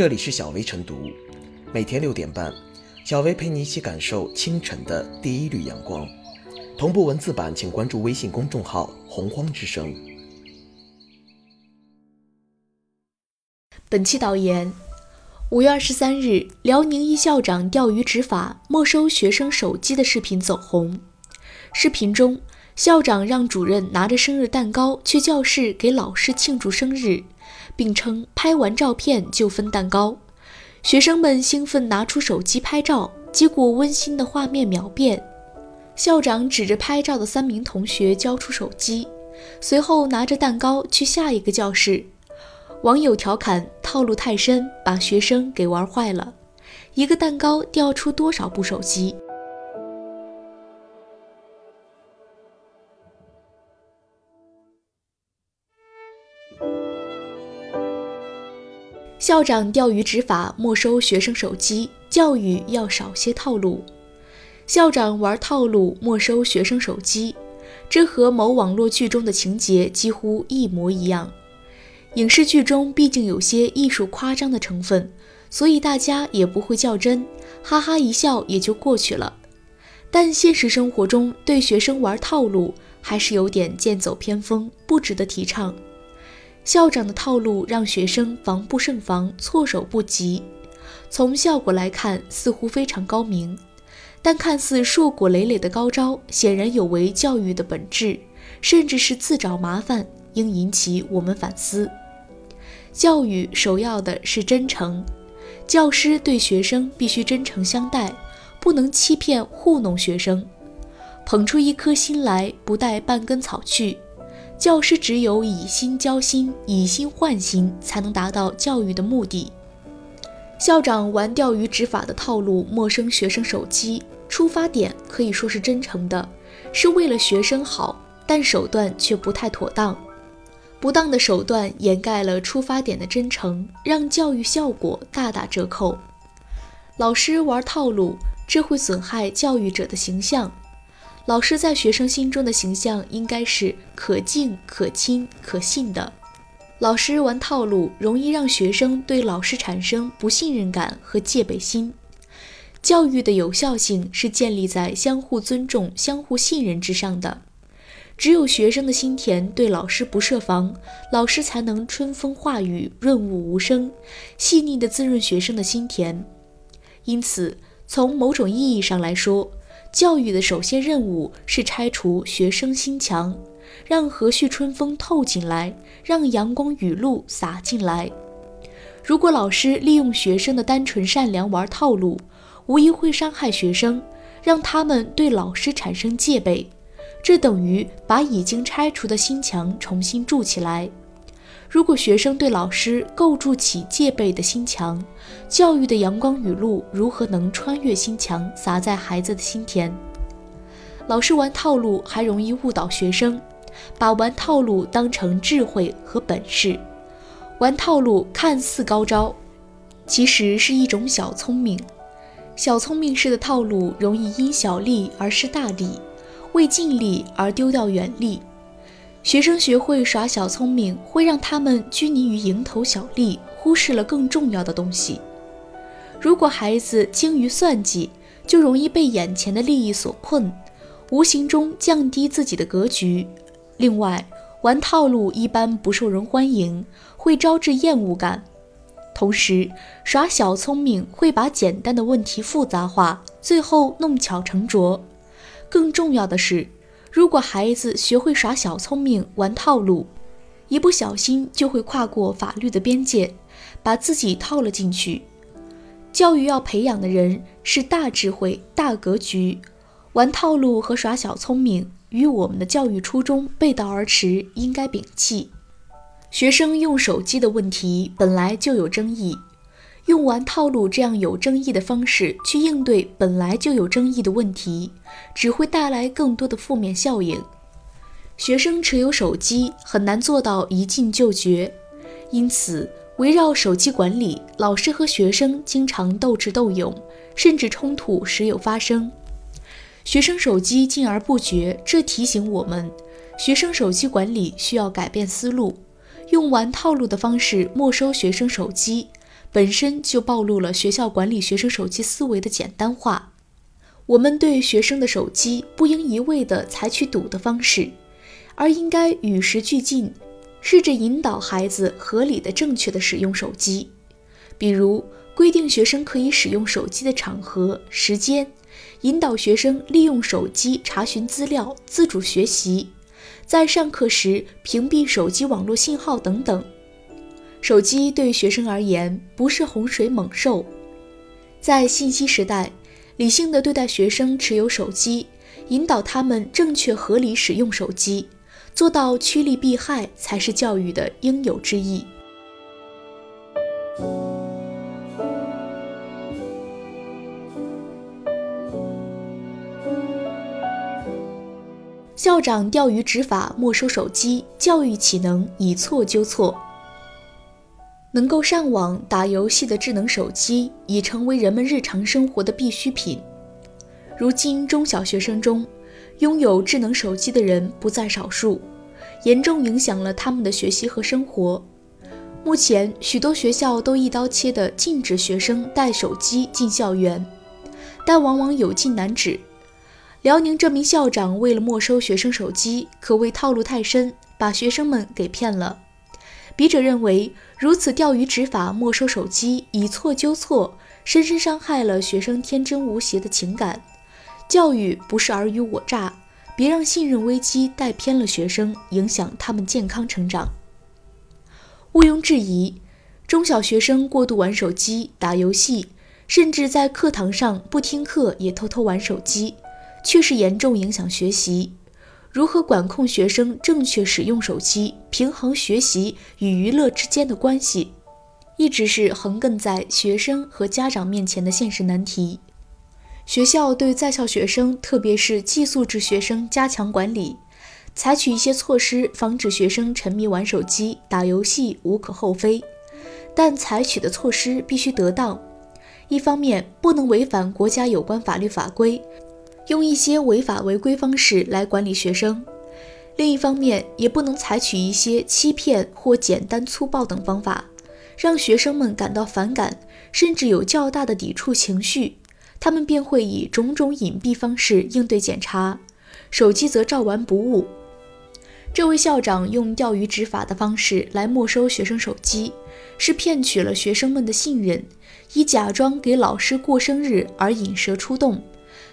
这里是小薇晨读，每天六点半，小薇陪你一起感受清晨的第一缕阳光。同步文字版，请关注微信公众号“洪荒之声”。本期导言：五月二十三日，辽宁一校长钓鱼执法没收学生手机的视频走红。视频中，校长让主任拿着生日蛋糕去教室给老师庆祝生日，并称拍完照片就分蛋糕。学生们兴奋拿出手机拍照，结果温馨的画面秒变。校长指着拍照的三名同学交出手机，随后拿着蛋糕去下一个教室。网友调侃套路太深，把学生给玩坏了。一个蛋糕掉出多少部手机？校长钓鱼执法，没收学生手机，教育要少些套路。校长玩套路，没收学生手机，这和某网络剧中的情节几乎一模一样。影视剧中毕竟有些艺术夸张的成分，所以大家也不会较真，哈哈一笑也就过去了。但现实生活中，对学生玩套路还是有点剑走偏锋，不值得提倡。校长的套路让学生防不胜防，措手不及。从效果来看，似乎非常高明，但看似硕果累累的高招，显然有违教育的本质，甚至是自找麻烦，应引起我们反思。教育首要的是真诚，教师对学生必须真诚相待，不能欺骗糊弄学生。捧出一颗心来，不带半根草去。教师只有以心交心，以心换心，才能达到教育的目的。校长玩钓鱼执法的套路，没收学生手机，出发点可以说是真诚的，是为了学生好，但手段却不太妥当。不当的手段掩盖了出发点的真诚，让教育效果大打折扣。老师玩套路，这会损害教育者的形象。老师在学生心中的形象应该是可敬、可亲、可信的。老师玩套路，容易让学生对老师产生不信任感和戒备心。教育的有效性是建立在相互尊重、相互信任之上的。只有学生的心田对老师不设防，老师才能春风化雨、润物无声，细腻地滋润学生的心田。因此，从某种意义上来说，教育的首先任务是拆除学生心墙，让和煦春风透进来，让阳光雨露洒进来。如果老师利用学生的单纯善良玩套路，无疑会伤害学生，让他们对老师产生戒备。这等于把已经拆除的心墙重新筑起来。如果学生对老师构筑起戒备的心墙，教育的阳光雨露如何能穿越心墙洒在孩子的心田？老师玩套路还容易误导学生，把玩套路当成智慧和本事。玩套路看似高招，其实是一种小聪明。小聪明式的套路容易因小利而失大利，为尽力而丢掉远利。学生学会耍小聪明，会让他们拘泥于蝇头小利，忽视了更重要的东西。如果孩子精于算计，就容易被眼前的利益所困，无形中降低自己的格局。另外，玩套路一般不受人欢迎，会招致厌恶感。同时，耍小聪明会把简单的问题复杂化，最后弄巧成拙。更重要的是。如果孩子学会耍小聪明、玩套路，一不小心就会跨过法律的边界，把自己套了进去。教育要培养的人是大智慧、大格局，玩套路和耍小聪明与我们的教育初衷背道而驰，应该摒弃。学生用手机的问题本来就有争议。用玩套路这样有争议的方式去应对本来就有争议的问题，只会带来更多的负面效应。学生持有手机很难做到一禁就绝，因此围绕手机管理，老师和学生经常斗智斗勇，甚至冲突时有发生。学生手机禁而不绝，这提醒我们，学生手机管理需要改变思路，用玩套路的方式没收学生手机。本身就暴露了学校管理学生手机思维的简单化。我们对学生的手机不应一味地采取堵的方式，而应该与时俱进，试着引导孩子合理的、正确的使用手机。比如，规定学生可以使用手机的场合、时间，引导学生利用手机查询资料、自主学习，在上课时屏蔽手机网络信号等等。手机对学生而言不是洪水猛兽，在信息时代。理性的对待学生持有手机，引导他们正确合理使用手机，做到趋利避害，才是教育的应有之义。校长钓鱼执法没收手机，教育岂能以错纠错？能够上网打游戏的智能手机已成为人们日常生活的必需品。如今，中小学生中拥有智能手机的人不在少数，严重影响了他们的学习和生活。目前，许多学校都一刀切地禁止学生带手机进校园，但往往有禁难止。辽宁这名校长为了没收学生手机，可谓套路太深，把学生们给骗了。笔者认为，如此钓鱼执法、没收手机，以错纠错，深深伤害了学生天真无邪的情感。教育不是尔虞我诈，别让信任危机带偏了学生，影响他们健康成长。毋庸置疑，中小学生过度玩手机、打游戏，甚至在课堂上不听课也偷偷玩手机，确实严重影响学习。如何管控学生正确使用手机，平衡学习与娱乐之间的关系，一直是横亘在学生和家长面前的现实难题。学校对在校学生，特别是寄宿制学生加强管理，采取一些措施防止学生沉迷玩手机、打游戏，无可厚非。但采取的措施必须得当，一方面不能违反国家有关法律法规。用一些违法违规方式来管理学生，另一方面也不能采取一些欺骗或简单粗暴等方法，让学生们感到反感，甚至有较大的抵触情绪，他们便会以种种隐蔽方式应对检查，手机则照玩不误。这位校长用钓鱼执法的方式来没收学生手机，是骗取了学生们的信任，以假装给老师过生日而引蛇出洞。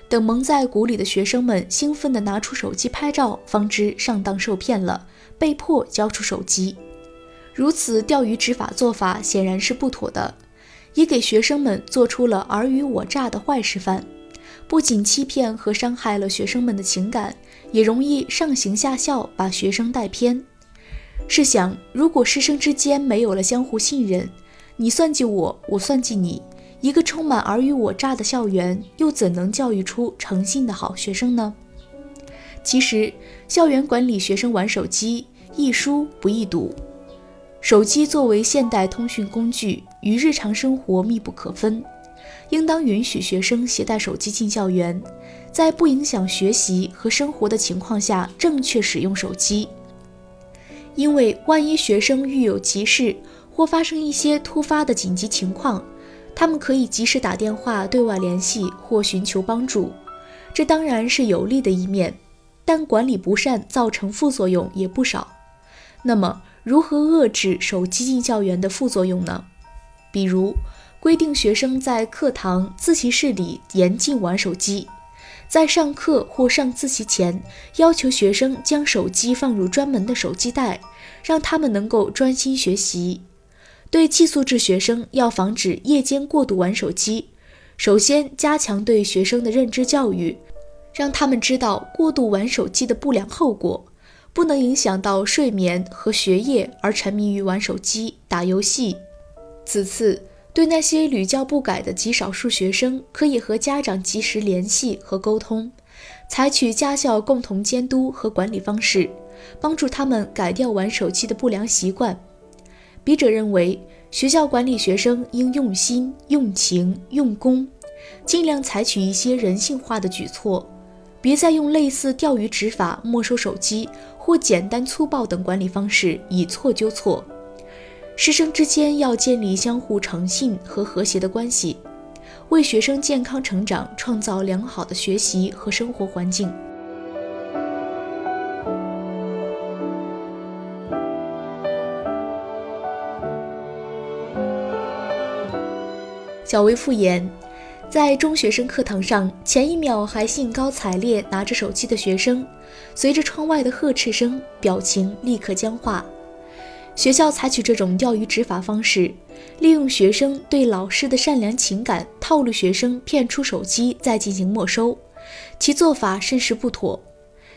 等蒙在鼓里的学生们兴奋地拿出手机拍照，方知上当受骗了，被迫交出手机。如此钓鱼执法做法显然是不妥的，也给学生们做出了尔虞我诈的坏示范。不仅欺骗和伤害了学生们的情感，也容易上行下效，把学生带偏。试想，如果师生之间没有了相互信任，你算计我，我算计你。一个充满尔虞我诈的校园，又怎能教育出诚信的好学生呢？其实，校园管理学生玩手机，易疏不易堵。手机作为现代通讯工具，与日常生活密不可分，应当允许学生携带手机进校园，在不影响学习和生活的情况下，正确使用手机。因为万一学生遇有急事，或发生一些突发的紧急情况，他们可以及时打电话对外联系或寻求帮助，这当然是有利的一面，但管理不善造成副作用也不少。那么，如何遏制手机进校园的副作用呢？比如，规定学生在课堂、自习室里严禁玩手机，在上课或上自习前，要求学生将手机放入专门的手机袋，让他们能够专心学习。对寄宿制学生要防止夜间过度玩手机，首先加强对学生的认知教育，让他们知道过度玩手机的不良后果，不能影响到睡眠和学业而沉迷于玩手机、打游戏。此次，对那些屡教不改的极少数学生，可以和家长及时联系和沟通，采取家校共同监督和管理方式，帮助他们改掉玩手机的不良习惯。笔者认为，学校管理学生应用心、用情、用功，尽量采取一些人性化的举措，别再用类似钓鱼执法、没收手机或简单粗暴等管理方式以错纠错。师生之间要建立相互诚信和和谐的关系，为学生健康成长创造良好的学习和生活环境。小薇复言，在中学生课堂上，前一秒还兴高采烈拿着手机的学生，随着窗外的呵斥声，表情立刻僵化。学校采取这种钓鱼执法方式，利用学生对老师的善良情感，套路学生骗出手机，再进行没收，其做法甚是不妥。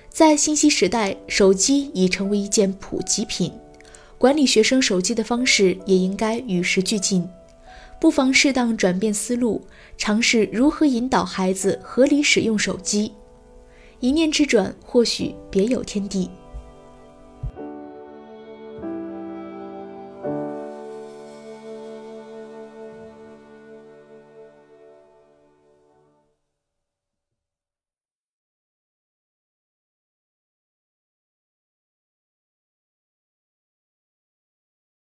在信息时代，手机已成为一件普及品，管理学生手机的方式也应该与时俱进。不妨适当转变思路，尝试如何引导孩子合理使用手机。一念之转，或许别有天地。